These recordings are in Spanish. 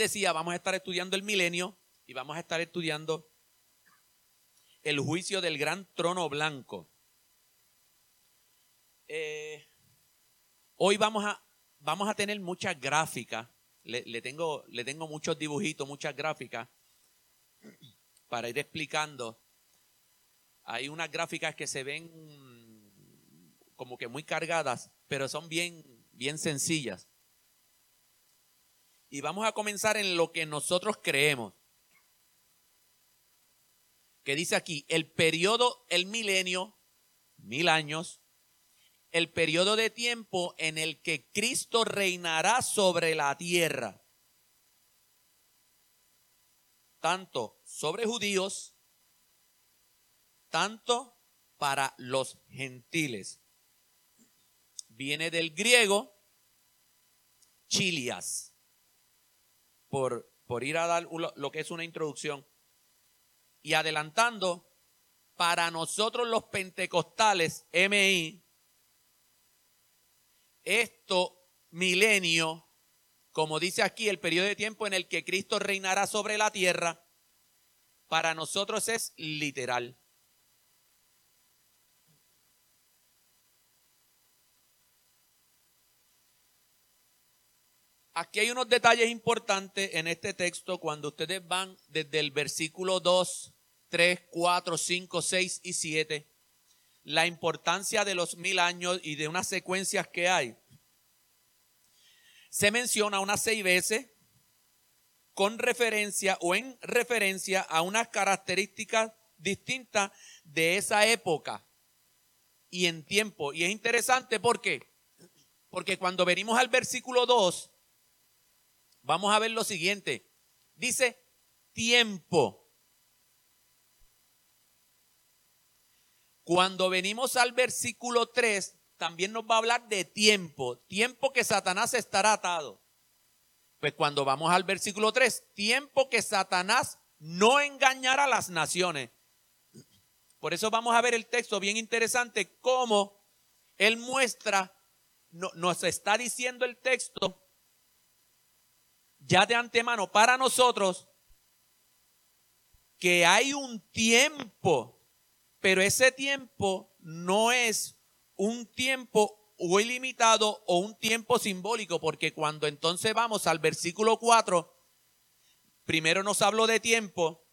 decía, vamos a estar estudiando el milenio y vamos a estar estudiando el juicio del gran trono blanco. Eh, hoy vamos a, vamos a tener muchas gráficas. Le, tengo, le tengo muchos dibujitos, muchas gráficas para ir explicando. Hay unas gráficas que se ven como que muy cargadas, pero son bien, bien sencillas. Y vamos a comenzar en lo que nosotros creemos. Que dice aquí, el periodo, el milenio, mil años, el periodo de tiempo en el que Cristo reinará sobre la tierra, tanto sobre judíos, tanto para los gentiles. Viene del griego chilias, por, por ir a dar lo que es una introducción. Y adelantando, para nosotros los pentecostales, MI, esto milenio, como dice aquí, el periodo de tiempo en el que Cristo reinará sobre la tierra, para nosotros es literal. Aquí hay unos detalles importantes en este texto cuando ustedes van desde el versículo 2, 3, 4, 5, 6 y 7 la importancia de los mil años y de unas secuencias que hay. Se menciona unas seis veces con referencia o en referencia a unas características distintas de esa época y en tiempo. Y es interesante porque, porque cuando venimos al versículo 2, vamos a ver lo siguiente. Dice tiempo. Cuando venimos al versículo 3, también nos va a hablar de tiempo, tiempo que Satanás estará atado. Pues cuando vamos al versículo 3, tiempo que Satanás no engañará a las naciones. Por eso vamos a ver el texto bien interesante, cómo él muestra, nos está diciendo el texto ya de antemano para nosotros que hay un tiempo pero ese tiempo no es un tiempo o ilimitado o un tiempo simbólico, porque cuando entonces vamos al versículo 4, primero nos habló de tiempo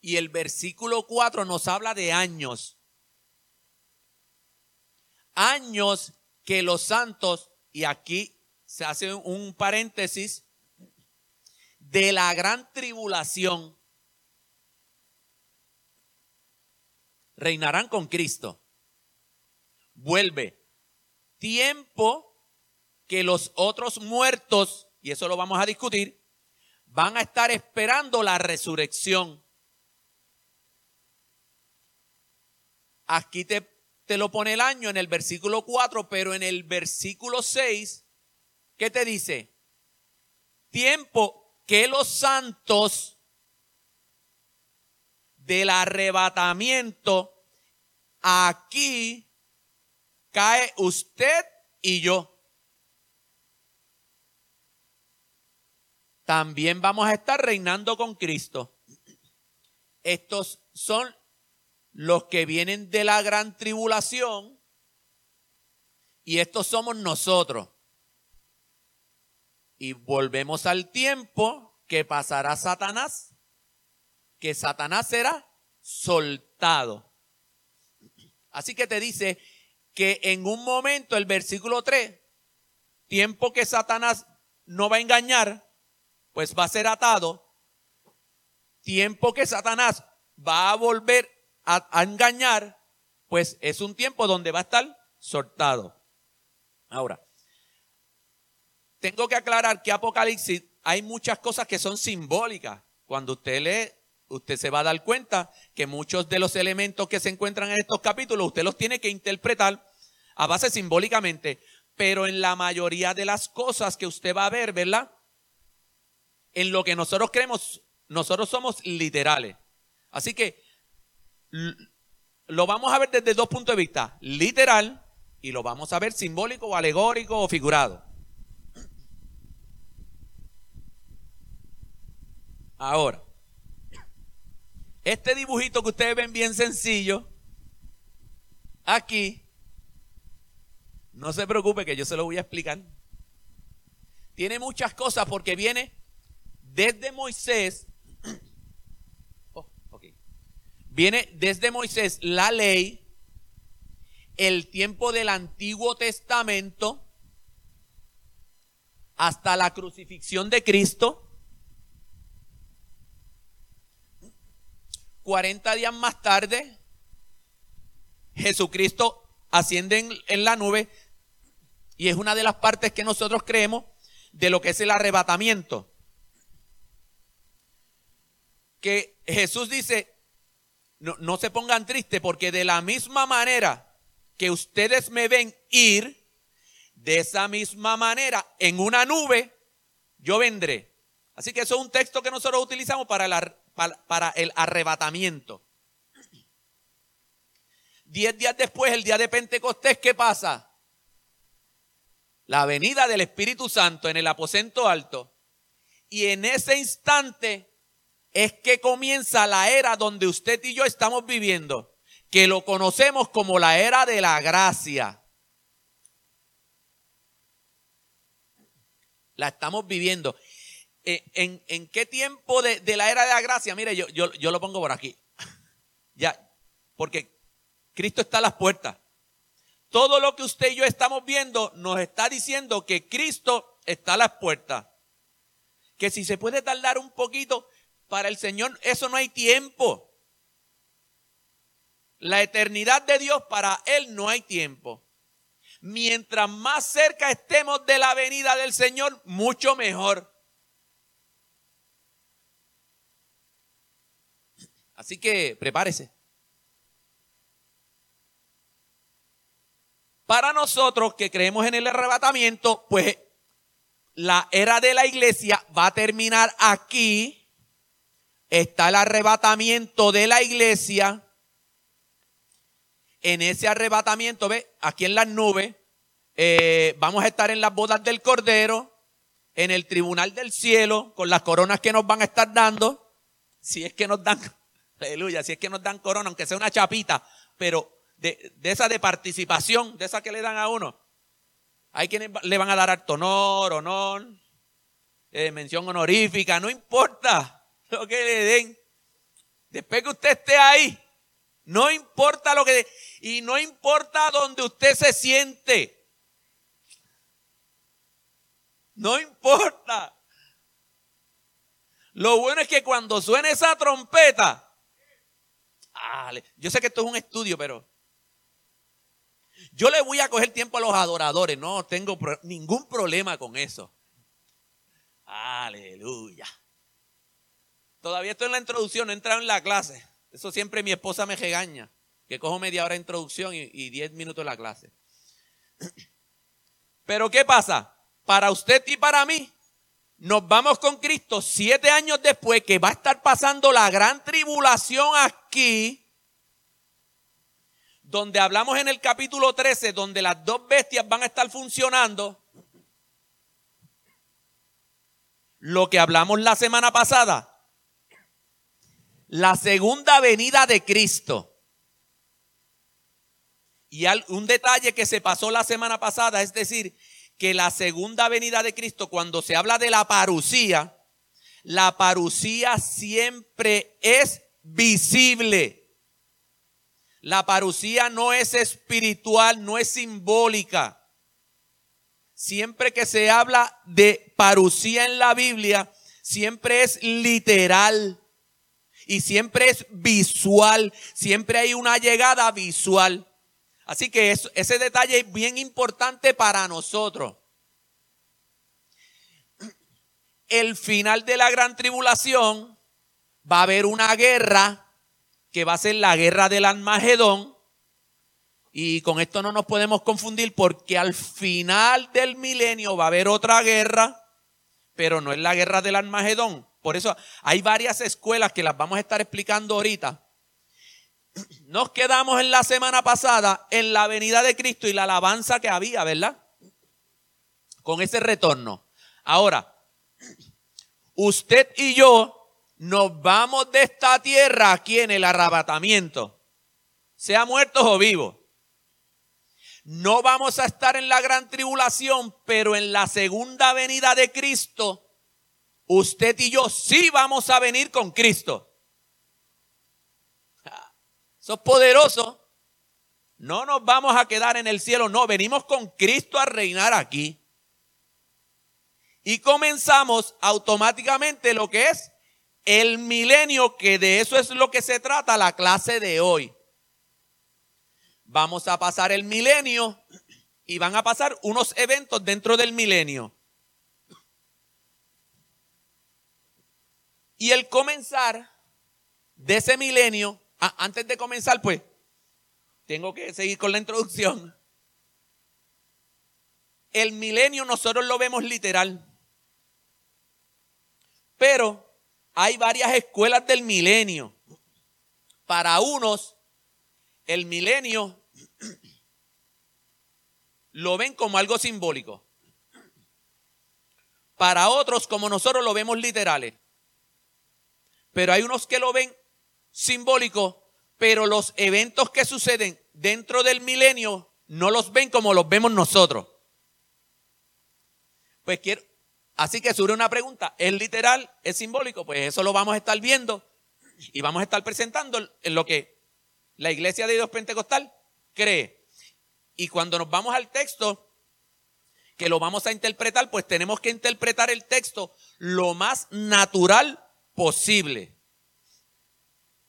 y el versículo 4 nos habla de años. Años que los santos, y aquí se hace un paréntesis, de la gran tribulación reinarán con Cristo. Vuelve. Tiempo que los otros muertos, y eso lo vamos a discutir, van a estar esperando la resurrección. Aquí te, te lo pone el año en el versículo 4, pero en el versículo 6, ¿qué te dice? Tiempo que los santos del arrebatamiento, aquí cae usted y yo. También vamos a estar reinando con Cristo. Estos son los que vienen de la gran tribulación y estos somos nosotros. Y volvemos al tiempo que pasará Satanás que Satanás será soltado. Así que te dice que en un momento, el versículo 3, tiempo que Satanás no va a engañar, pues va a ser atado. Tiempo que Satanás va a volver a, a engañar, pues es un tiempo donde va a estar soltado. Ahora, tengo que aclarar que Apocalipsis hay muchas cosas que son simbólicas. Cuando usted lee usted se va a dar cuenta que muchos de los elementos que se encuentran en estos capítulos, usted los tiene que interpretar a base simbólicamente, pero en la mayoría de las cosas que usted va a ver, ¿verdad? En lo que nosotros creemos, nosotros somos literales. Así que lo vamos a ver desde dos puntos de vista, literal y lo vamos a ver simbólico alegórico o figurado. Ahora, este dibujito que ustedes ven bien sencillo, aquí, no se preocupe que yo se lo voy a explicar. Tiene muchas cosas porque viene desde Moisés. Oh, viene desde Moisés la ley, el tiempo del Antiguo Testamento, hasta la crucifixión de Cristo. 40 días más tarde, Jesucristo asciende en, la nube y es una de las partes que nosotros creemos de lo que es el arrebatamiento. Que Jesús dice, no, se pongan tristes porque de la misma manera que ustedes me ven ir, de esa misma manera, en una nube, yo vendré. Así que eso es un texto que nosotros utilizamos para el, para, el arrebatamiento. Diez días después, el día de Pentecostés, ¿qué pasa? La venida del Espíritu Santo en el aposento alto. Y en ese instante es que comienza la era donde usted y yo estamos viviendo, que lo conocemos como la era de la gracia. la estamos viviendo. Eh, ¿En, qué tiempo de, la era de la gracia? Mire, yo, yo, yo lo pongo por aquí. Ya, porque Cristo está a las puertas. Todo lo que usted y yo estamos viendo nos está diciendo que Cristo está a las puertas. Que si se puede tardar un poquito, para el Señor eso no hay tiempo. La eternidad de Dios para Él no hay tiempo mientras más cerca estemos de la venida del Señor, mucho mejor. Así que prepárese. Para nosotros que creemos en el arrebatamiento, pues la era de la iglesia va a terminar aquí. Está el arrebatamiento de la iglesia en ese arrebatamiento, ve, aquí en las nubes, eh, vamos a estar en las bodas del Cordero, en el tribunal del cielo, con las coronas que nos van a estar dando, si es que nos dan, aleluya, si es que nos dan corona, aunque sea una chapita, pero de, esa de participación, de esa que le dan a uno. Hay quienes le van a dar alto honor, honor, eh, mención honorífica, no importa lo que le den. Después que usted esté ahí, no importa lo que... Y no importa donde usted se siente. No importa. Lo bueno es que cuando suene esa trompeta, yo sé que esto es un estudio, pero yo le voy a coger tiempo a los adoradores, no tengo ningún problema con eso. Aleluya. Todavía estoy en la introducción, no he entrado en la clase. Eso siempre mi esposa me regaña, que cojo media hora de introducción y, diez minutos la clase. Pero ¿qué pasa? Para usted y para mí, nos vamos con Cristo siete años después que va a estar pasando la gran tribulación aquí, donde hablamos en el capítulo 13, donde las dos bestias van a estar funcionando. Lo que hablamos la semana pasada, la segunda venida de Cristo. Y un detalle que se pasó la semana pasada, es decir, que la segunda venida de Cristo, cuando se habla de la parucía, la parucía siempre es visible. La parucía no es espiritual, no es simbólica. Siempre que se habla de parucía en la Biblia, siempre es literal y siempre es visual, siempre hay una llegada visual. Así que ese detalle es bien importante para nosotros. El final de la gran tribulación va a haber una guerra que va a ser la guerra del Almagedón. Y con esto no nos podemos confundir porque al final del milenio va a haber otra guerra, pero no es la guerra del Almagedón. Por eso hay varias escuelas que las vamos a estar explicando ahorita. Nos quedamos en la semana pasada en la venida de Cristo y la alabanza que había, ¿verdad? Con ese retorno. Ahora, usted y yo nos vamos de esta tierra aquí en el arrebatamiento, sea muertos o vivos. No vamos a estar en la gran tribulación, pero en la segunda venida de Cristo, usted y yo sí vamos a venir con Cristo. Eso es poderoso. No nos vamos a quedar en el cielo, no, venimos con Cristo a reinar aquí. Y comenzamos automáticamente lo que es el milenio, que de eso es lo que se trata la clase de hoy. Vamos a pasar el milenio y van a pasar unos eventos dentro del milenio. Y el comenzar de ese milenio, antes de comenzar, pues, tengo que seguir con la introducción. El milenio nosotros lo vemos literal. Pero hay varias escuelas del milenio. Para unos, el milenio lo ven como algo simbólico. Para otros, como nosotros lo vemos literales. Pero hay unos que lo ven simbólico pero los eventos que suceden dentro del milenio no los ven como los vemos nosotros. Pues quiero, así que surge una pregunta, ¿es literal? ¿Es simbólico? Pues eso lo vamos a estar viendo y vamos a estar presentando en lo que la iglesia de Dios Pentecostal cree. Y cuando nos vamos al texto, que lo vamos a interpretar, pues tenemos que interpretar el texto lo más natural posible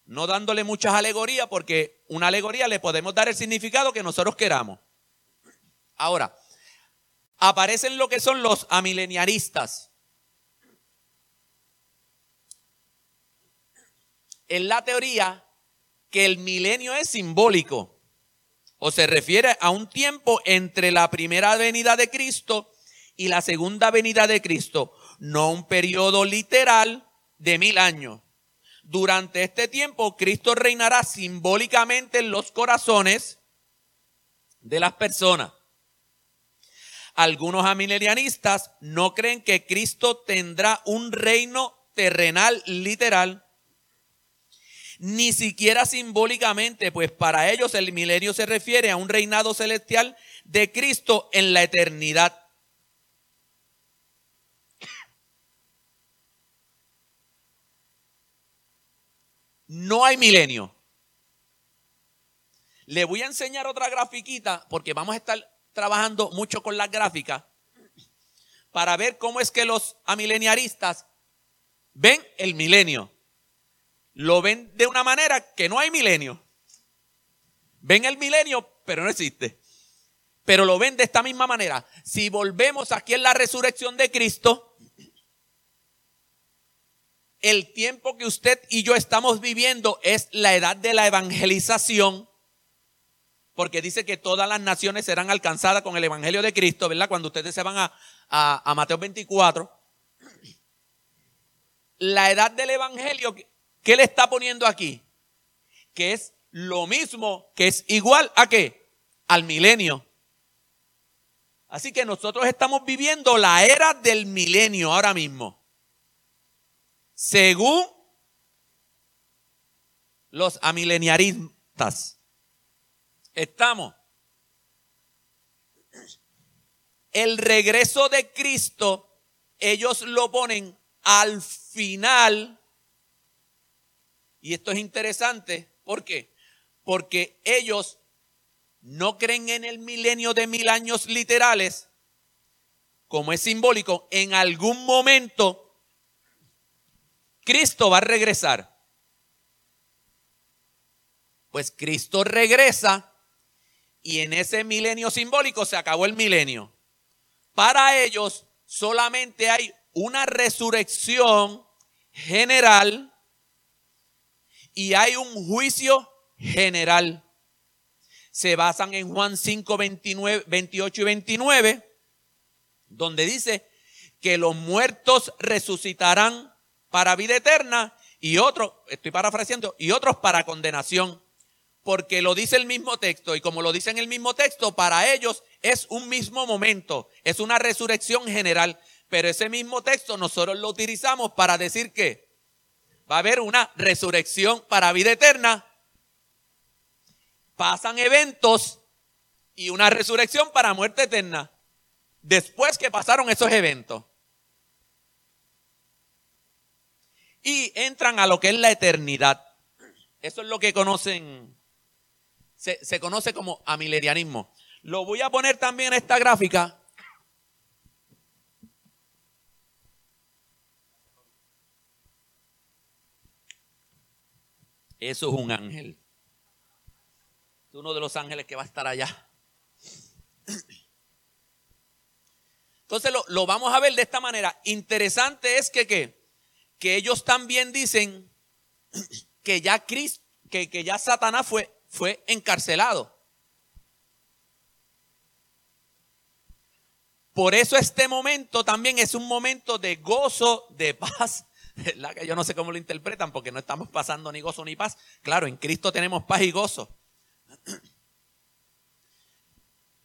no dándole muchas alegorías, porque una alegoría le podemos dar el significado que nosotros queramos. Ahora, aparecen lo que son los amileniaristas. En la teoría que el milenio es simbólico o se refiere a un tiempo entre la primera venida de Cristo y la segunda venida de Cristo, no un periodo literal de mil años. Durante este tiempo, Cristo reinará simbólicamente en los corazones de las personas. Algunos amilenianistas no creen que Cristo tendrá un reino terrenal literal, ni siquiera simbólicamente, pues para ellos el milenio se refiere a un reinado celestial de Cristo en la eternidad. No hay milenio. Le voy a enseñar otra grafiquita porque vamos a estar trabajando mucho con las gráficas para ver cómo es que los amileniaristas ven el milenio. Lo ven de una manera que no hay milenio. Ven el milenio, pero no existe. Pero lo ven de esta misma manera. Si volvemos aquí en la resurrección de Cristo, el tiempo que usted y yo estamos viviendo es la edad de la evangelización, porque dice que todas las naciones serán alcanzadas con el Evangelio de Cristo, ¿verdad? Cuando ustedes se van a, a, Mateo 24. La edad del Evangelio, ¿qué le está poniendo aquí? Que es lo mismo, que es igual a qué? Al milenio. Así que nosotros estamos viviendo la era del milenio ahora mismo según los amileniaristas. Estamos. El regreso de Cristo, ellos lo ponen al final. Y esto es interesante. ¿Por qué? Porque ellos no creen en el milenio de mil años literales, como es simbólico, en algún momento Cristo va a regresar. Pues Cristo regresa y en ese milenio simbólico se acabó el milenio. Para ellos solamente hay una resurrección general y hay un juicio general. Se basan en Juan 5, 29, 28 y 29, donde dice que los muertos resucitarán para vida eterna y otros, estoy parafraseando, y otros para condenación. Porque lo dice el mismo texto y como lo dice en el mismo texto, para ellos es un mismo momento, es una resurrección general. Pero ese mismo texto nosotros lo utilizamos para decir que, va a haber una resurrección para vida eterna. Pasan eventos y una resurrección para muerte eterna. Después que pasaron esos eventos. Y entran a lo que es la eternidad. Eso es lo que conocen, se, se conoce como amilerianismo. Lo voy a poner también en esta gráfica Eso es un ángel. Es uno de los ángeles que va a estar allá. Entonces lo, vamos a ver de esta manera. Interesante es que, que ellos también dicen que ya Cristo, que, que ya Satanás fue, fue encarcelado. Por eso este momento también es un momento de gozo, de paz que yo no sé cómo lo interpretan porque no estamos pasando ni gozo ni paz. Claro, en Cristo tenemos paz y gozo.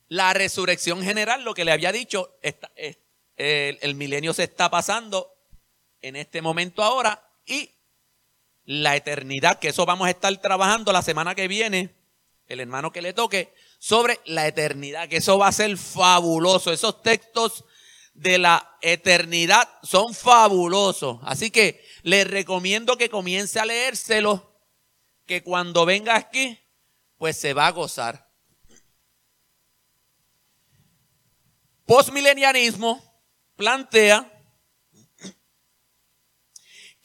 La resurrección general, lo que le había dicho, el, milenio se está pasando en este momento ahora y la eternidad, que eso vamos a estar trabajando la semana que viene, el hermano que le toque, sobre la eternidad, que eso va a ser fabuloso. Esos textos de la eternidad son fabulosos. Así que les recomiendo que comience a leérselo, que cuando venga aquí, pues se va a gozar. Postmilenianismo plantea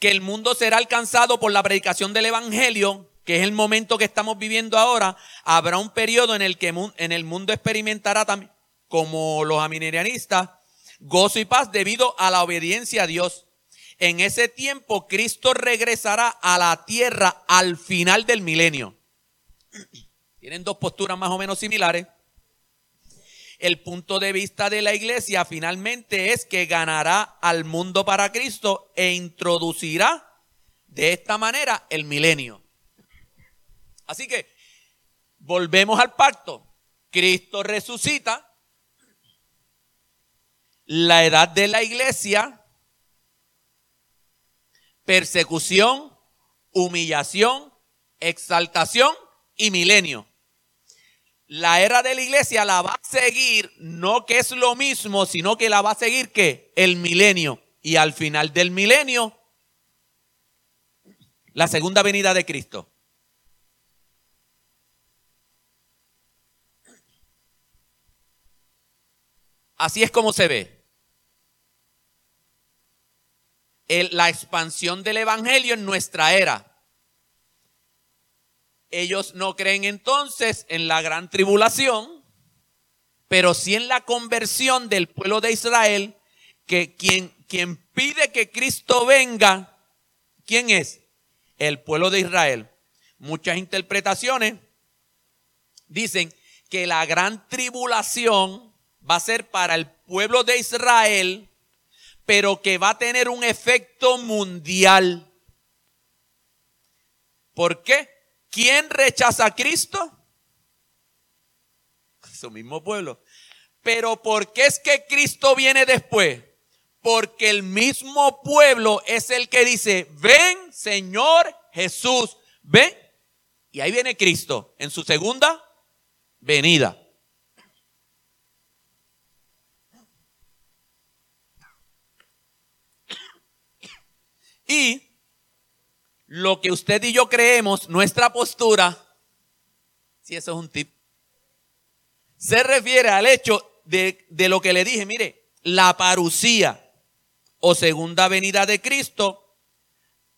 que el mundo será alcanzado por la predicación del Evangelio, que es el momento que estamos viviendo ahora. Habrá un periodo en el que en el mundo experimentará también, como los aminerianistas, gozo y paz debido a la obediencia a Dios. En ese tiempo Cristo regresará a la tierra al final del milenio. Tienen dos posturas más o menos similares. El punto de vista de la iglesia finalmente es que ganará al mundo para Cristo e introducirá de esta manera el milenio. Así que volvemos al pacto. Cristo resucita, la edad de la iglesia, persecución, humillación, exaltación y milenio. La era de la iglesia la va a seguir, no que es lo mismo, sino que la va a seguir que el milenio. Y al final del milenio, la segunda venida de Cristo. Así es como se ve. la expansión del Evangelio en nuestra era. Ellos no creen entonces en la gran tribulación, pero sí en la conversión del pueblo de Israel, que quien, quien pide que Cristo venga, ¿quién es? El pueblo de Israel. Muchas interpretaciones dicen que la gran tribulación va a ser para el pueblo de Israel pero que va a tener un efecto mundial. ¿Por qué? ¿Quién rechaza a Cristo? Su mismo pueblo. Pero ¿por qué es que Cristo viene después? Porque el mismo pueblo es el que dice, ven Señor Jesús, ven. Y ahí viene Cristo en su segunda venida. Y lo que usted y yo creemos, nuestra postura, si eso es un tip, se refiere al hecho de, de lo que le dije, mire, la parucía o segunda venida de Cristo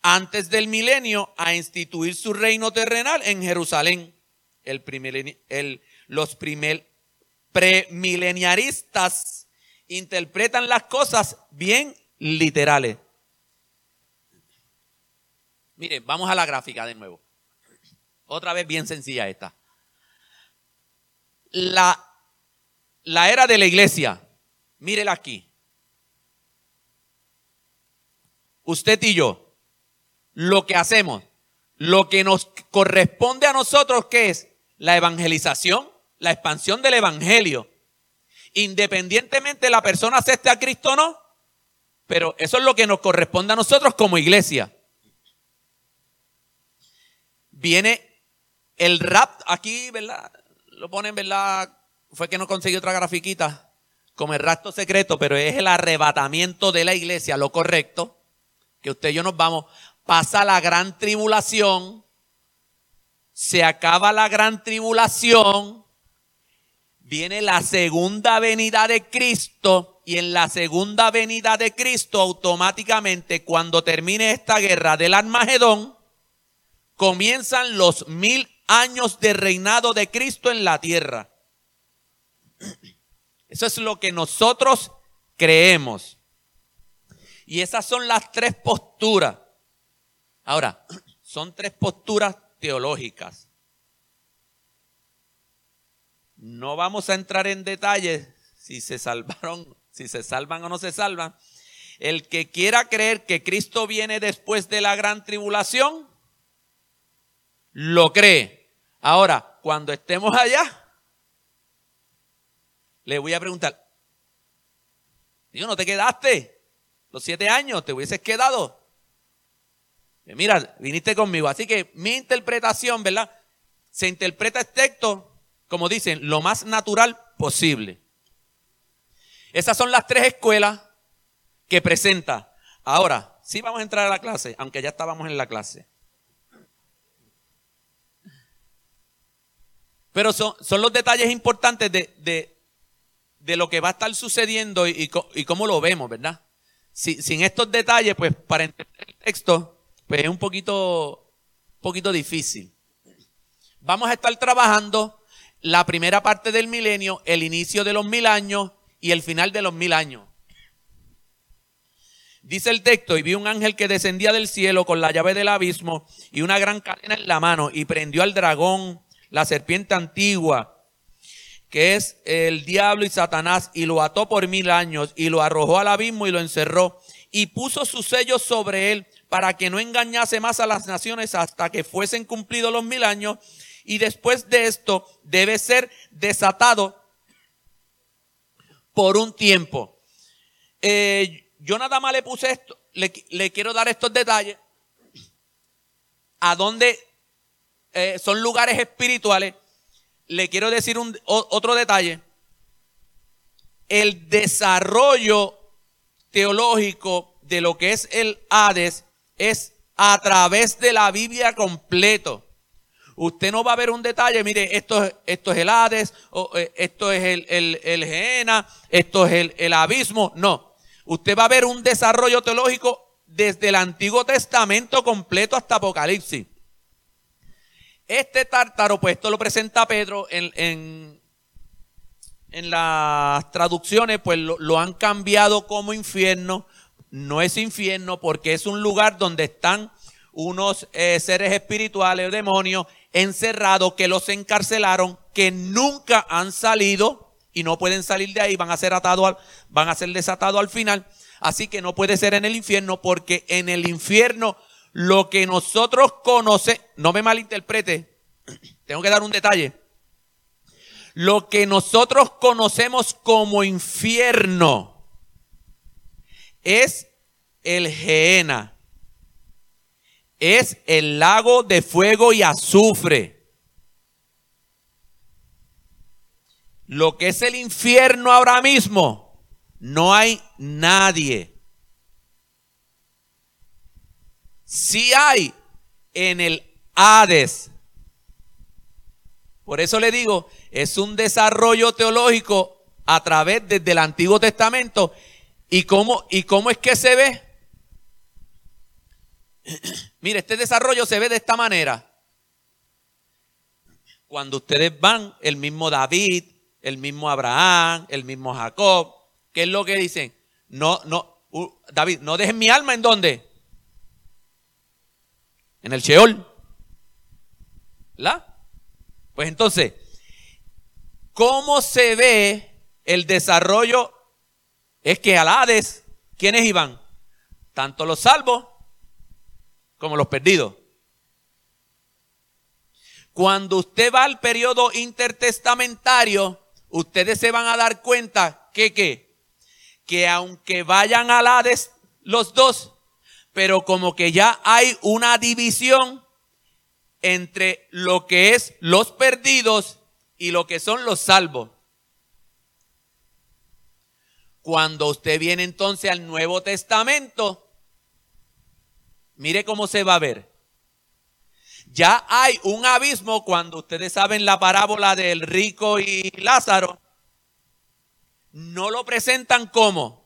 antes del milenio a instituir su reino terrenal en Jerusalén. El primer, el, los primer premileniaristas interpretan las cosas bien literales. Miren, vamos a la gráfica de nuevo. Otra vez bien sencilla esta. La, la era de la iglesia, mírela aquí. Usted y yo, lo que hacemos, lo que nos corresponde a nosotros, que es la evangelización, la expansión del evangelio. Independientemente de la persona acepte a Cristo o no, pero eso es lo que nos corresponde a nosotros como iglesia. Viene el rap, aquí, ¿verdad? Lo ponen, ¿verdad? Fue que no conseguí otra grafiquita. Como el rastro secreto, pero es el arrebatamiento de la iglesia, lo correcto, que usted y yo nos vamos, pasa la gran tribulación, se acaba la gran tribulación, viene la segunda venida de Cristo. Y en la segunda venida de Cristo automáticamente cuando termine esta guerra del Armagedón, comienzan los mil años de reinado de Cristo en la tierra. Eso es lo que nosotros creemos. Y esas son las tres posturas. Ahora, son tres posturas teológicas. No vamos a entrar en detalles si se salvaron, si se salvan o no se salvan. El que quiera creer que Cristo viene después de la gran tribulación, lo cree. Ahora, cuando estemos allá, le voy a preguntar, Dios, ¿no te quedaste? Los siete años, ¿te hubieses quedado? Mira, viniste conmigo. Así que mi interpretación, ¿verdad? Se interpreta este texto, como dicen, lo más natural posible. Esas son las tres escuelas que presenta. Ahora, sí vamos a entrar a la clase, aunque ya estábamos en la clase. Pero son, los detalles importantes de, de lo que va a estar sucediendo y, cómo lo vemos, ¿verdad? sin estos detalles, pues para entender el texto, pues es un poquito, poquito difícil. Vamos a estar trabajando la primera parte del milenio, el inicio de los mil años y el final de los mil años. Dice el texto, y vi un ángel que descendía del cielo con la llave del abismo y una gran cadena en la mano y prendió al dragón, la serpiente antigua, que es el diablo y Satanás, y lo ató por mil años, y lo arrojó al abismo y lo encerró, y puso sus sellos sobre él, para que no engañase más a las naciones hasta que fuesen cumplidos los mil años, y después de esto debe ser desatado por un tiempo. Eh, yo nada más le puse esto, le, quiero dar estos detalles, a dónde eh, son lugares espirituales le quiero decir un, otro detalle. El desarrollo teológico de lo que es el Hades es a través de la Biblia completo. Usted no va a ver un detalle, mire, esto, esto es el Hades, eh, esto es el, el, el esto es el, el abismo. No, usted va a ver un desarrollo teológico desde el Antiguo Testamento completo hasta Apocalipsis. Este tártaro, pues esto lo presenta Pedro en, en, en las traducciones, pues lo, han cambiado como infierno. No es infierno porque es un lugar donde están unos eh, seres espirituales, demonios, encerrados que los encarcelaron, que nunca han salido y no pueden salir de ahí, van a ser atados, van a ser desatados al final. Así que no puede ser en el infierno porque en el infierno lo que nosotros conocemos, no me malinterprete, tengo que dar un detalle. Lo que nosotros conocemos como infierno es el Geena. Es el lago de fuego y azufre. Lo que es el infierno ahora mismo, no hay nadie. Si hay en el Hades. Por eso le digo, es un desarrollo teológico a través desde el Antiguo Testamento. ¿Y cómo, y cómo es que se ve? Mire, este desarrollo se ve de esta manera. Cuando ustedes van, el mismo David, el mismo Abraham, el mismo Jacob, ¿qué es lo que dicen? No, no, David, no dejen mi alma en dónde? En el Sheol. ¿La? Pues entonces, ¿cómo se ve el desarrollo? Es que al Hades, ¿quiénes iban? Tanto los salvos como los perdidos. Cuando usted va al periodo intertestamentario, ustedes se van a dar cuenta que, que, que aunque vayan al Hades los dos, pero como que ya hay una división entre lo que es los perdidos y lo que son los salvos. Cuando usted viene entonces al Nuevo Testamento, mire cómo se va a ver. Ya hay un abismo cuando ustedes saben la parábola del rico y Lázaro. No lo presentan como,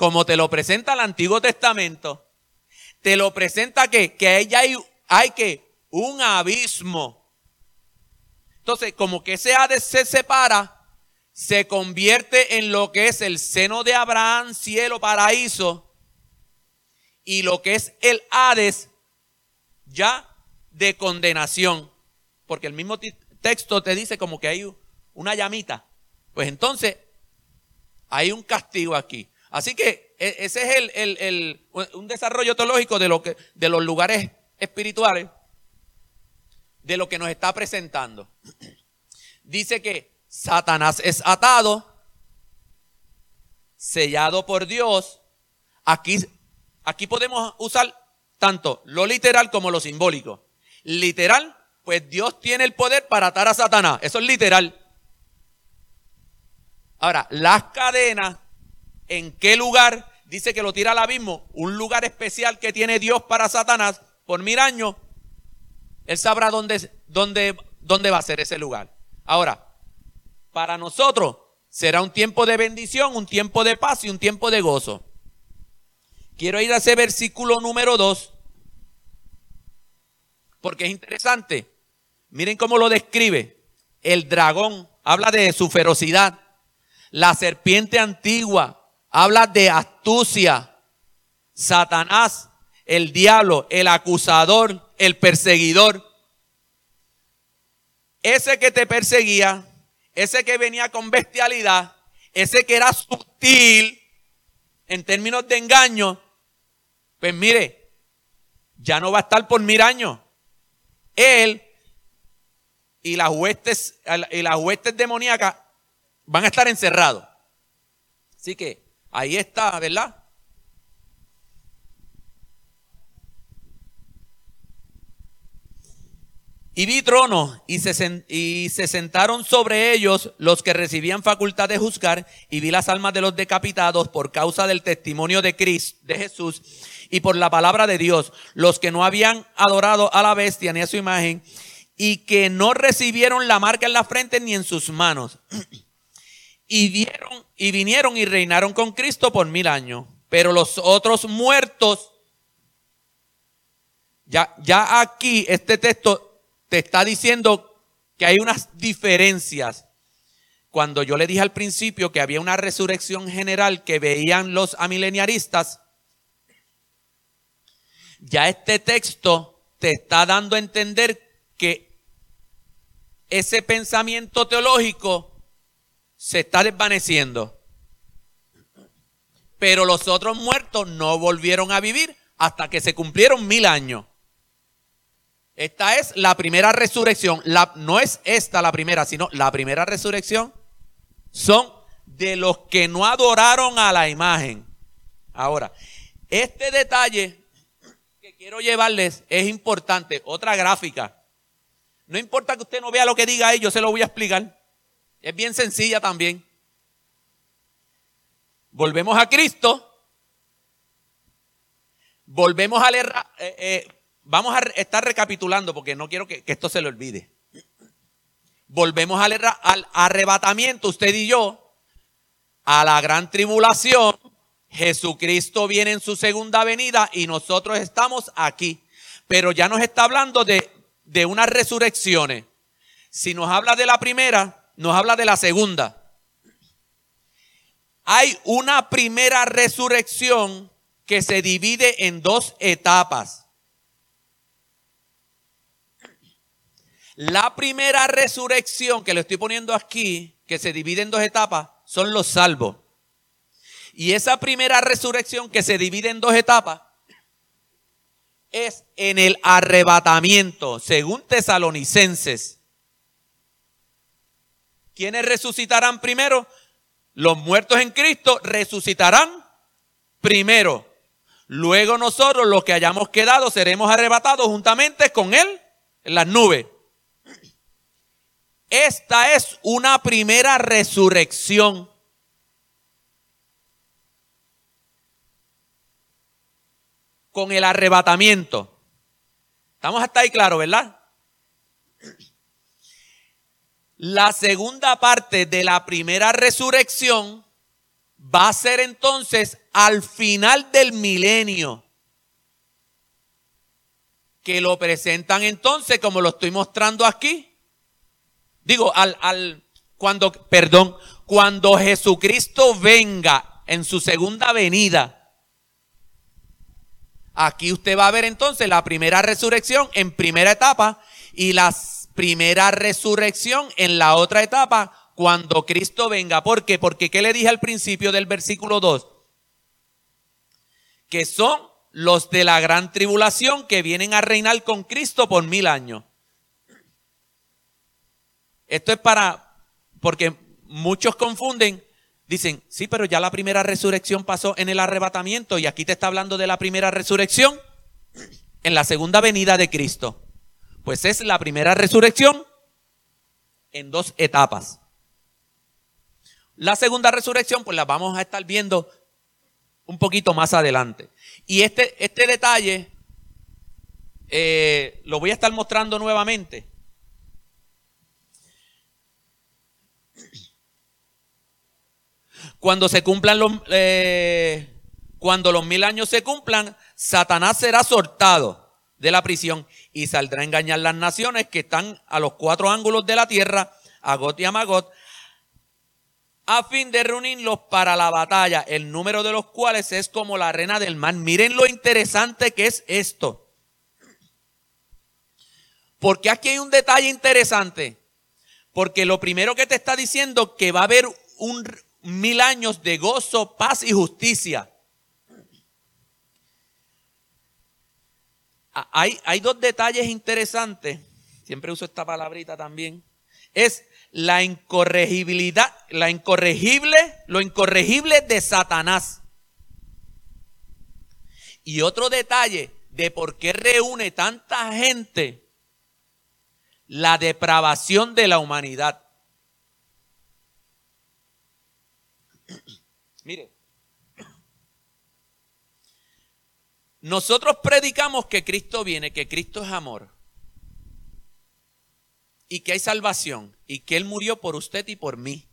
como te lo presenta el Antiguo Testamento. Te lo presenta que, que ahí hay, hay que un abismo. Entonces, como que ese Hades se separa, se convierte en lo que es el seno de Abraham, cielo, paraíso, y lo que es el Hades ya de condenación, porque el mismo texto te dice como que hay una llamita. Pues entonces hay un castigo aquí. Así que e, ese es el, el, un desarrollo teológico de, lo que, de los lugares espirituales, de lo que nos está presentando. Dice que Satanás es atado, sellado por Dios. Aquí, aquí podemos usar tanto lo literal como lo simbólico. Literal, pues Dios tiene el poder para atar a Satanás. Eso es literal. Ahora, las cadenas, ¿en qué lugar? Dice que lo tira al abismo. Un lugar especial que tiene Dios para Satanás por mil años. Él sabrá dónde, dónde, dónde va a ser ese lugar. Ahora, para nosotros será un tiempo de bendición, un tiempo de paz y un tiempo de gozo. Quiero ir a ese versículo número 2, porque es interesante. Miren cómo lo describe. El dragón habla de su ferocidad. La serpiente antigua habla de astucia. Satanás, el diablo, el acusador, el perseguidor. Ese que te perseguía, ese que venía con bestialidad, ese que era sutil en términos de engaño, pues mire, ya no va a estar por mil años. Él y las huestes, y las huestes demoníacas van a estar encerrados. Así que ahí está, ¿verdad? Y vi tronos y se, y se sentaron sobre ellos los que recibían facultad de juzgar y vi las almas de los decapitados por causa del testimonio de Cristo, de Jesús y por la palabra de Dios, los que no habían adorado a la bestia ni a su imagen y que no recibieron la marca en la frente ni en sus manos. Y vieron y vinieron y reinaron con Cristo por mil años. Pero los otros muertos, ya, ya aquí este texto te está diciendo que hay unas diferencias. Cuando yo le dije al principio que había una resurrección general que veían los amileniaristas, ya este texto te está dando a entender que ese pensamiento teológico se está desvaneciendo. Pero los otros muertos no volvieron a vivir hasta que se cumplieron mil años. Esta es la primera resurrección. No es esta la primera, sino la primera resurrección son de los que no adoraron a la imagen. Ahora, este detalle que quiero llevarles es importante. Otra gráfica. No importa que usted no vea lo que diga ahí, yo se lo voy a explicar. Es bien sencilla también. Volvemos a Cristo. Volvemos a leer, eh, eh, Vamos a estar recapitulando porque no quiero que, esto se le olvide. Volvemos al, al arrebatamiento, usted y yo, a la gran tribulación. Jesucristo viene en su segunda venida y nosotros estamos aquí. Pero ya nos está hablando de, de unas resurrecciones. Si nos habla de la primera, nos habla de la segunda. Hay una primera resurrección que se divide en dos etapas. La primera resurrección que le estoy poniendo aquí, que se divide en dos etapas, son los salvos. Y esa primera resurrección que se divide en dos etapas es en el arrebatamiento, según tesalonicenses. ¿Quiénes resucitarán primero? Los muertos en Cristo resucitarán primero. Luego nosotros, los que hayamos quedado, seremos arrebatados juntamente con Él en las nubes. Esta es una primera resurrección. Con el arrebatamiento. Estamos hasta ahí claro, ¿verdad? La segunda parte de la primera resurrección va a ser entonces al final del milenio. Que lo presentan entonces como lo estoy mostrando aquí. Digo, al, al, cuando, perdón, cuando Jesucristo venga en su segunda venida. Aquí usted va a ver entonces la primera resurrección en primera etapa y la primera resurrección en la otra etapa cuando Cristo venga. ¿Por qué? Porque ¿qué le dije al principio del versículo 2? Que son los de la gran tribulación que vienen a reinar con Cristo por mil años. Esto es para, porque muchos confunden, dicen, sí, pero ya la primera resurrección pasó en el arrebatamiento y aquí te está hablando de la primera resurrección en la segunda venida de Cristo. Pues es la primera resurrección en dos etapas. La segunda resurrección, pues la vamos a estar viendo un poquito más adelante. Y este, este detalle eh, lo voy a estar mostrando nuevamente. Cuando se cumplan los, eh, cuando los mil años se cumplan, Satanás será soltado de la prisión y saldrá a engañar las naciones que están a los cuatro ángulos de la tierra, a Got y a a fin de reunirlos para la batalla, el número de los cuales es como la arena del mar. Miren lo interesante que es esto. Porque aquí hay un detalle interesante. Porque lo primero que te está diciendo que va a haber un mil años de gozo, paz y justicia. Hay, dos detalles interesantes. Siempre uso esta palabrita también. Es la incorregibilidad, la incorregible, lo incorregible de Satanás. Y otro detalle de por qué reúne tanta gente la depravación de la humanidad. Mire, nosotros predicamos que Cristo viene, que Cristo es amor y que hay salvación y que Él murió por usted y por mí.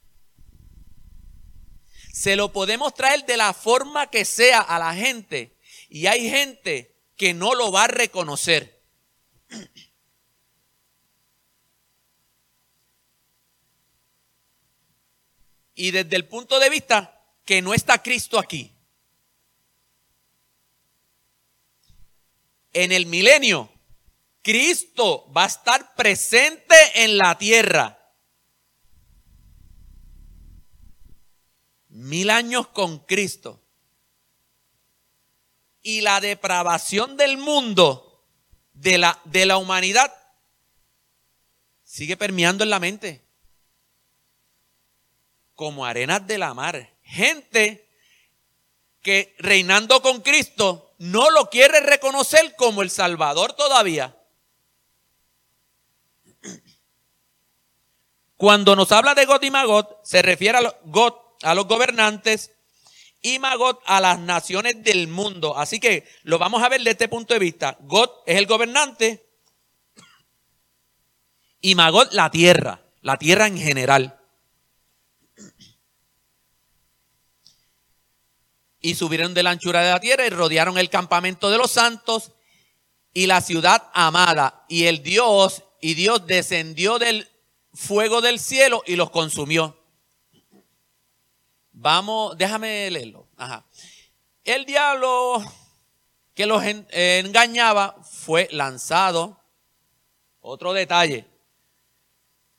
Se lo podemos traer de la forma que sea a la gente y hay gente que no lo va a reconocer. Y desde el punto de vista que no está Cristo aquí. En el milenio Cristo va a estar presente en la tierra. Mil años con Cristo. Y la depravación del mundo, de la, de la humanidad, sigue permeando en la mente. Como arenas de la mar. Gente que reinando con Cristo no lo quiere reconocer como el Salvador todavía. Cuando nos habla de Got y Magot, se refiere a los, a los gobernantes y Magot a las naciones del mundo. Así que lo vamos a ver desde este punto de vista. God es el gobernante y Magot la tierra, la tierra en general. Y subieron de la anchura de la tierra y rodearon el campamento de los santos y la ciudad amada. Y el Dios, y Dios descendió del fuego del cielo y los consumió. Vamos, déjame leerlo. Ajá. El diablo que los engañaba fue lanzado. Otro detalle.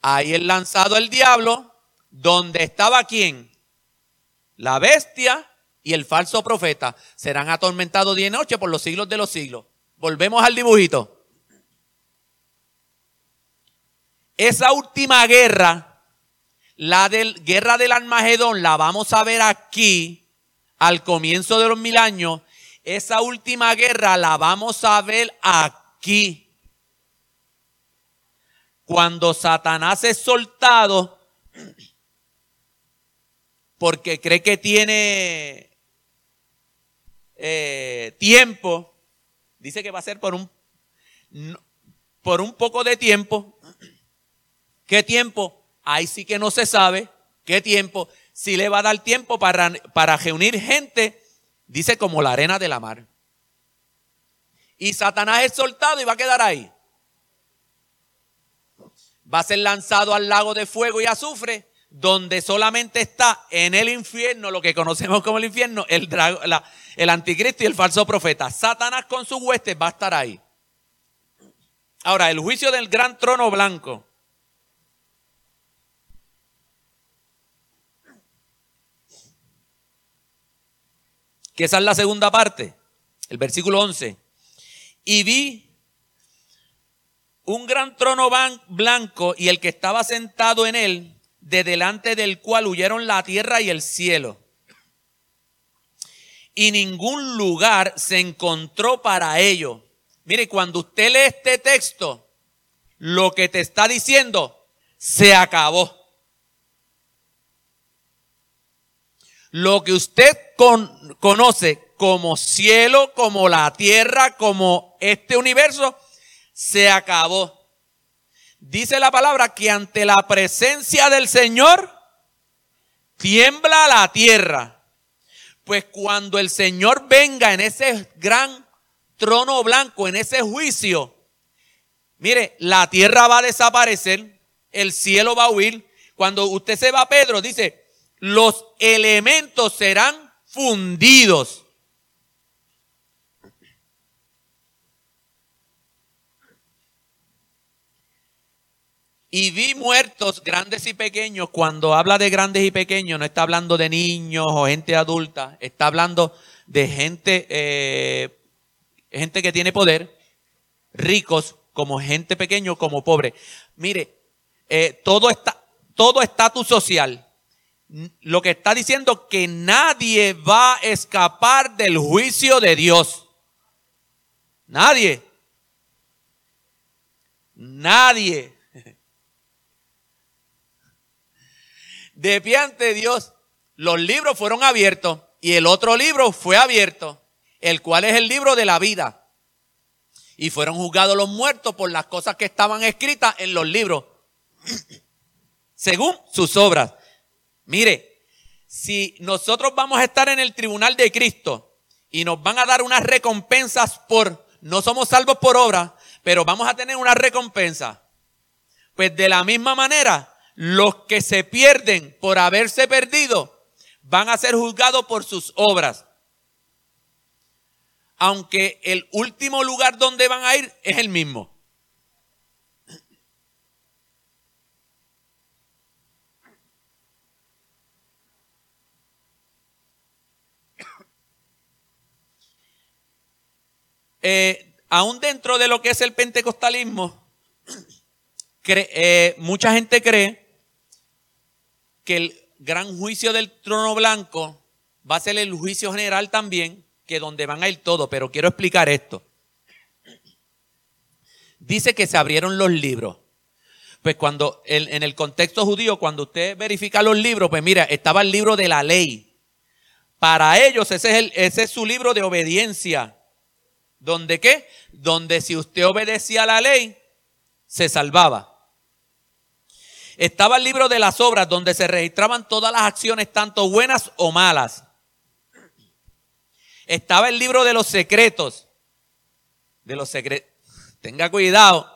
Ahí el lanzado el diablo, donde estaba quién? La bestia y el falso profeta serán atormentados día y noche por los siglos de los siglos. Volvemos al dibujito. Esa última guerra, la del, guerra del Almagedón, la vamos a ver aquí al comienzo de los mil años, esa última guerra la vamos a ver aquí. Cuando Satanás es soltado, porque cree que tiene eh, tiempo, dice que va a ser por un, por un poco de tiempo. ¿Qué tiempo? Ahí sí que no se sabe. ¿Qué tiempo? Si le va a dar tiempo para, para reunir gente, dice como la arena de la mar. Y Satanás es soltado y va a quedar ahí va a ser lanzado al lago de fuego y azufre, donde solamente está en el infierno, lo que conocemos como el infierno, el, el anticristo y el falso profeta. Satanás con sus huestes va a estar ahí. Ahora, el juicio del gran trono blanco. Que esa es la segunda parte, el versículo 11. Y vi un gran trono blanco y el que estaba sentado en él, de delante del cual huyeron la tierra y el cielo. Y ningún lugar se encontró para ello. Mire, cuando usted lee este texto, lo que te está diciendo se acabó. Lo que usted conoce como cielo, como la tierra, como este universo, se acabó. Dice la palabra que ante la presencia del Señor tiembla la tierra. Pues cuando el Señor venga en ese gran trono blanco, en ese juicio, mire, la tierra va a desaparecer, el cielo va a huir. Cuando usted se va Pedro, dice, los elementos serán fundidos. Y vi muertos grandes y pequeños. Cuando habla de grandes y pequeños, no está hablando de niños o gente adulta. Está hablando de gente, eh, gente que tiene poder, ricos, como gente pequeño, como pobre. Mire, eh, todo está, todo estatus social. Lo que está diciendo que nadie va a escapar del juicio de Dios. Nadie. Nadie. De pie ante Dios, los libros fueron abiertos y el otro libro fue abierto, el cual es el libro de la vida. Y fueron juzgados los muertos por las cosas que estaban escritas en los libros, según sus obras. Mire, si nosotros vamos a estar en el tribunal de Cristo y nos van a dar unas recompensas por, no somos salvos por obra, pero vamos a tener una recompensa. Pues de la misma manera, los que se pierden por haberse perdido van a ser juzgados por sus obras. Aunque el último lugar donde van a ir es el mismo. Eh, aún dentro de lo que es el pentecostalismo, eh, mucha gente cree que el gran juicio del trono blanco va a ser el juicio general también, que donde van a ir todos, pero quiero explicar esto. Dice que se abrieron los libros. Pues cuando, en el contexto judío, cuando usted verifica los libros, pues mira, estaba el libro de la ley. Para ellos ese es, el, ese es su libro de obediencia. ¿Donde qué? Donde si usted obedecía la ley, se salvaba. Estaba el libro de las obras donde se registraban todas las acciones, tanto buenas o malas. Estaba el libro de los secretos. De los secretos. Tenga cuidado.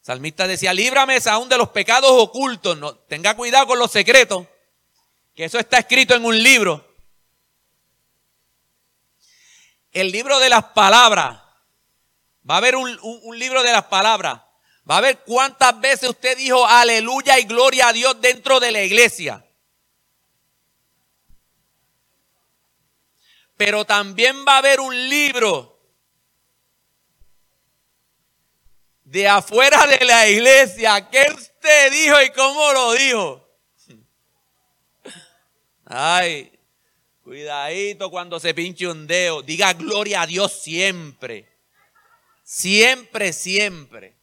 Salmista decía, líbrame aún de los pecados ocultos. No, tenga cuidado con los secretos. Que eso está escrito en un libro. El libro de las palabras. Va a haber un, un libro de las palabras. Va a ver cuántas veces usted dijo aleluya y gloria a Dios dentro de la iglesia. Pero también va a haber un libro de afuera de la iglesia. ¿Qué usted dijo y cómo lo dijo? Ay, Cuidadito cuando se pinche un dedo. Diga gloria a Dios siempre. Siempre, siempre.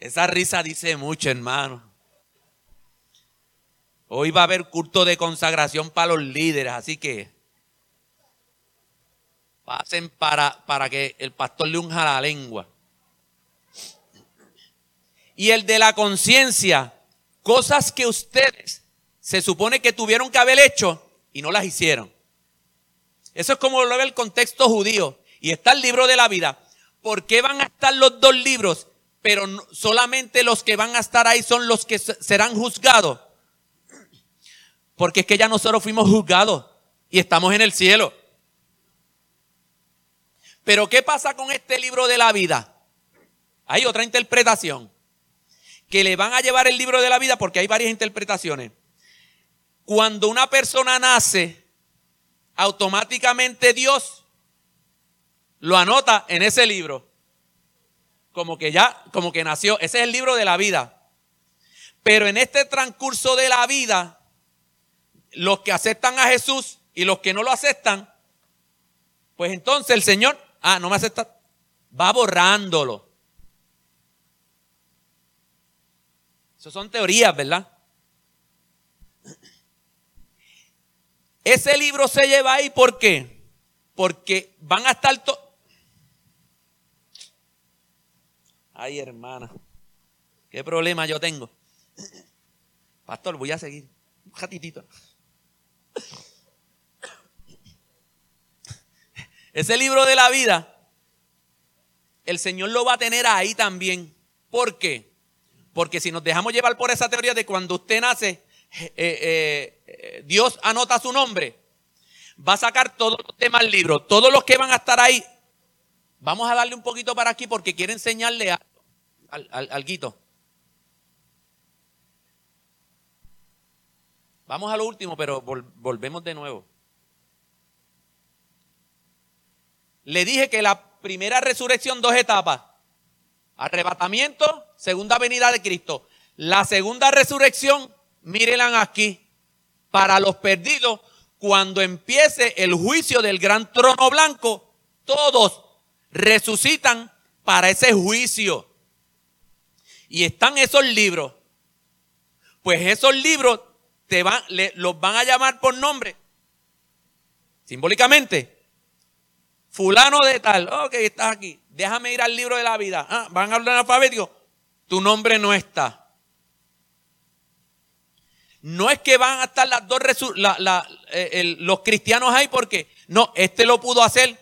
Esa risa dice mucho, hermano. Hoy va a haber culto de consagración para los líderes, así que pasen para, para que el pastor le unja la lengua. Y el de la conciencia, cosas que ustedes se supone que tuvieron que haber hecho y no las hicieron. Eso es como lo ve el contexto judío. Y está el libro de la vida. ¿Por qué van a estar los dos libros? Pero solamente los que van a estar ahí son los que serán juzgados. Porque es que ya nosotros fuimos juzgados y estamos en el cielo. Pero ¿qué pasa con este libro de la vida? Hay otra interpretación. Que le van a llevar el libro de la vida porque hay varias interpretaciones. Cuando una persona nace, automáticamente Dios lo anota en ese libro. Como que ya, como que nació. Ese es el libro de la vida. Pero en este transcurso de la vida, los que aceptan a Jesús y los que no lo aceptan, pues entonces el Señor, ah, no me acepta, va borrándolo. Eso son teorías, ¿verdad? Ese libro se lleva ahí, ¿por qué? Porque van a estar... Ay, hermana, qué problema yo tengo. Pastor, voy a seguir. Un ratitito. Ese libro de la vida, el Señor lo va a tener ahí también. ¿Por qué? Porque si nos dejamos llevar por esa teoría de cuando usted nace, eh, eh, eh, Dios anota su nombre, va a sacar todos los temas del libro, todos los que van a estar ahí. Vamos a darle un poquito para aquí porque quiero enseñarle a, al, al, guito. Vamos a lo último, pero volvemos de nuevo. Le dije que la primera resurrección, dos etapas. Arrebatamiento, segunda venida de Cristo. La segunda resurrección, mírenla aquí, para los perdidos, cuando empiece el juicio del gran trono blanco, todos resucitan para ese juicio. Y están esos libros. Pues esos libros te van, los van a llamar por nombre. Simbólicamente. Fulano de tal. Ok, estás aquí. Déjame ir al libro de la vida. Ah, van a hablar alfabético. Tu nombre no está. No es que van a estar las dos eh, los cristianos ahí porque no, este lo pudo hacer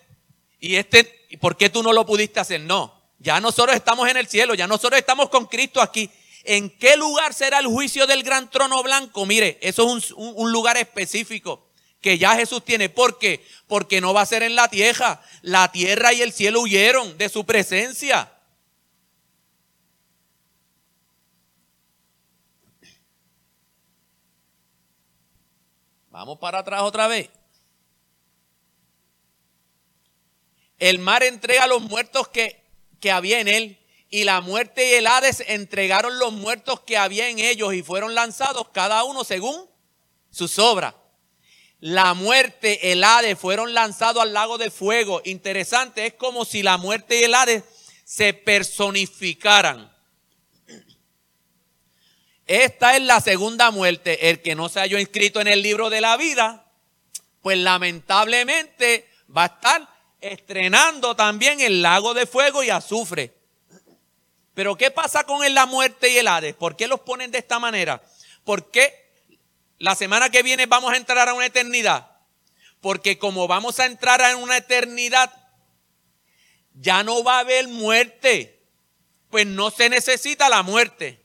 y este, ¿por qué tú no lo pudiste hacer? No, ya nosotros estamos en el cielo, ya nosotros estamos con Cristo aquí. ¿En qué lugar será el juicio del gran trono blanco? Mire, eso es un, lugar específico que ya Jesús tiene. ¿Por qué? Porque no va a ser en la tierra. La tierra y el cielo huyeron de su presencia. Vamos para atrás otra vez. El mar entrega a los muertos que que había en él, y la muerte y el Hades entregaron los muertos que había en ellos y fueron lanzados cada uno según sus obras. La muerte, el Hades fueron lanzados al lago de fuego. Interesante, es como si la muerte y el Hades se personificaran. Esta es la segunda muerte. El que no se haya inscrito en el libro de la vida, pues lamentablemente va a estar estrenando también el lago de fuego y azufre. Pero ¿qué pasa con la muerte y el Hades? ¿Por qué los ponen de esta manera? ¿Por qué la semana que viene vamos a entrar a una eternidad? Porque como vamos a entrar a una eternidad, ya no va a haber muerte. Pues no se necesita la muerte.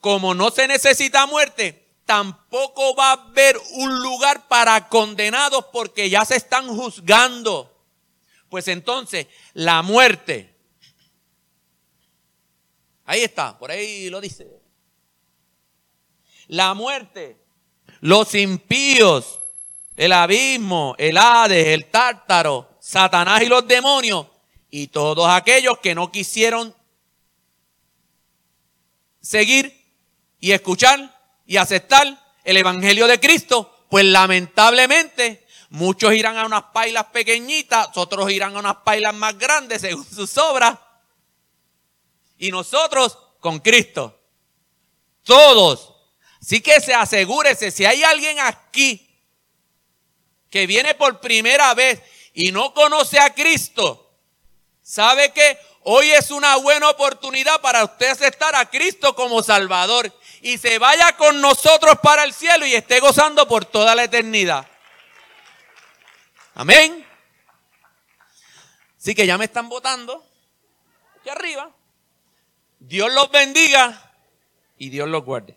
Como no se necesita muerte, tampoco va a haber un lugar para condenados porque ya se están juzgando. Pues entonces, la muerte. Ahí está, por ahí lo dice. La muerte, los impíos, el abismo, el Hades, el tártaro, Satanás y los demonios, y todos aquellos que no quisieron seguir y escuchar y aceptar el Evangelio de Cristo, pues lamentablemente muchos irán a unas pailas pequeñitas, otros irán a unas pailas más grandes según sus obras, y nosotros con Cristo. Todos. Así que se asegúrese, si hay alguien aquí que viene por primera vez y no conoce a Cristo, sabe que hoy es una buena oportunidad para usted aceptar a Cristo como Salvador y se vaya con nosotros para el cielo y esté gozando por toda la eternidad. Amén. Así que ya me están votando aquí arriba. Dios los bendiga y Dios los guarde.